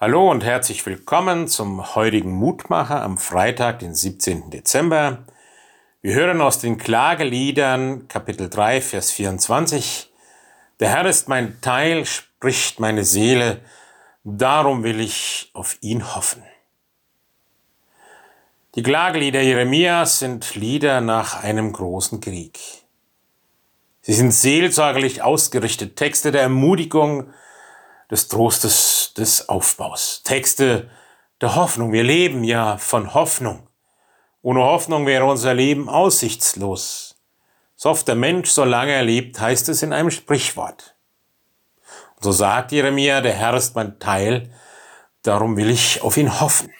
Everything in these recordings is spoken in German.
Hallo und herzlich willkommen zum heutigen Mutmacher am Freitag, den 17. Dezember. Wir hören aus den Klageliedern Kapitel 3, Vers 24. Der Herr ist mein Teil, spricht meine Seele, darum will ich auf ihn hoffen. Die Klagelieder Jeremias sind Lieder nach einem großen Krieg. Sie sind seelsorgerlich ausgerichtet, Texte der Ermutigung, des Trostes, des Aufbaus. Texte der Hoffnung. Wir leben ja von Hoffnung. Ohne Hoffnung wäre unser Leben aussichtslos. So oft der Mensch, solange er lebt, heißt es in einem Sprichwort. Und so sagt Jeremia, der Herr ist mein Teil, darum will ich auf ihn hoffen.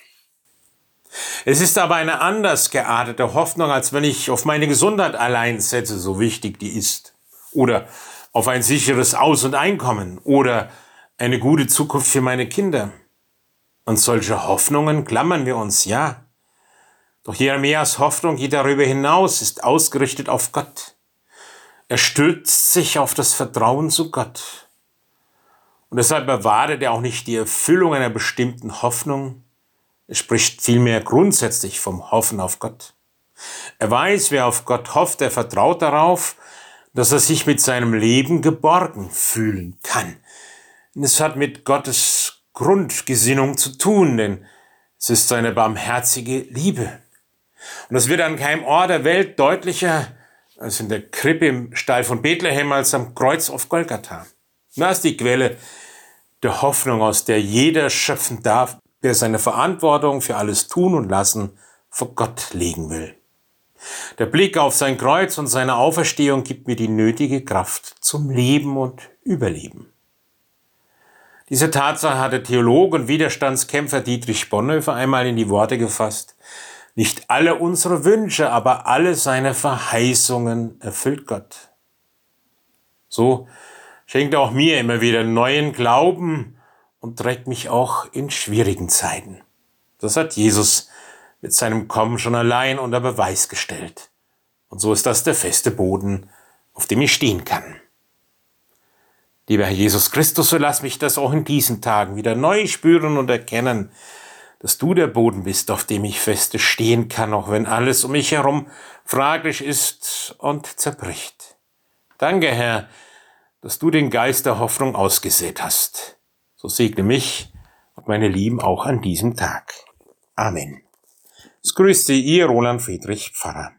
Es ist aber eine anders geartete Hoffnung, als wenn ich auf meine Gesundheit allein setze, so wichtig die ist. Oder auf ein sicheres Aus- und Einkommen. Oder eine gute Zukunft für meine Kinder. Und solche Hoffnungen klammern wir uns, ja. Doch Jeremias Hoffnung geht darüber hinaus, ist ausgerichtet auf Gott. Er stützt sich auf das Vertrauen zu Gott. Und deshalb erwartet er auch nicht die Erfüllung einer bestimmten Hoffnung. Er spricht vielmehr grundsätzlich vom Hoffen auf Gott. Er weiß, wer auf Gott hofft, er vertraut darauf, dass er sich mit seinem Leben geborgen fühlen kann, es hat mit Gottes Grundgesinnung zu tun, denn es ist seine barmherzige Liebe. Und es wird an keinem Ort der Welt deutlicher als in der Krippe im Stall von Bethlehem als am Kreuz auf Golgatha. Das ist die Quelle der Hoffnung, aus der jeder schöpfen darf, der seine Verantwortung für alles tun und lassen vor Gott legen will. Der Blick auf sein Kreuz und seine Auferstehung gibt mir die nötige Kraft zum Leben und Überleben. Diese Tatsache hatte Theologe und Widerstandskämpfer Dietrich Bonhoeffer einmal in die Worte gefasst. Nicht alle unsere Wünsche, aber alle seine Verheißungen erfüllt Gott. So schenkt er auch mir immer wieder neuen Glauben und trägt mich auch in schwierigen Zeiten. Das hat Jesus mit seinem Kommen schon allein unter Beweis gestellt. Und so ist das der feste Boden, auf dem ich stehen kann. Lieber Herr Jesus Christus, so lass mich das auch in diesen Tagen wieder neu spüren und erkennen, dass du der Boden bist, auf dem ich feste stehen kann, auch wenn alles um mich herum fraglich ist und zerbricht. Danke, Herr, dass du den Geist der Hoffnung ausgesät hast. So segne mich und meine Lieben auch an diesem Tag. Amen. Es grüßt Sie, Ihr Roland Friedrich Pfarrer.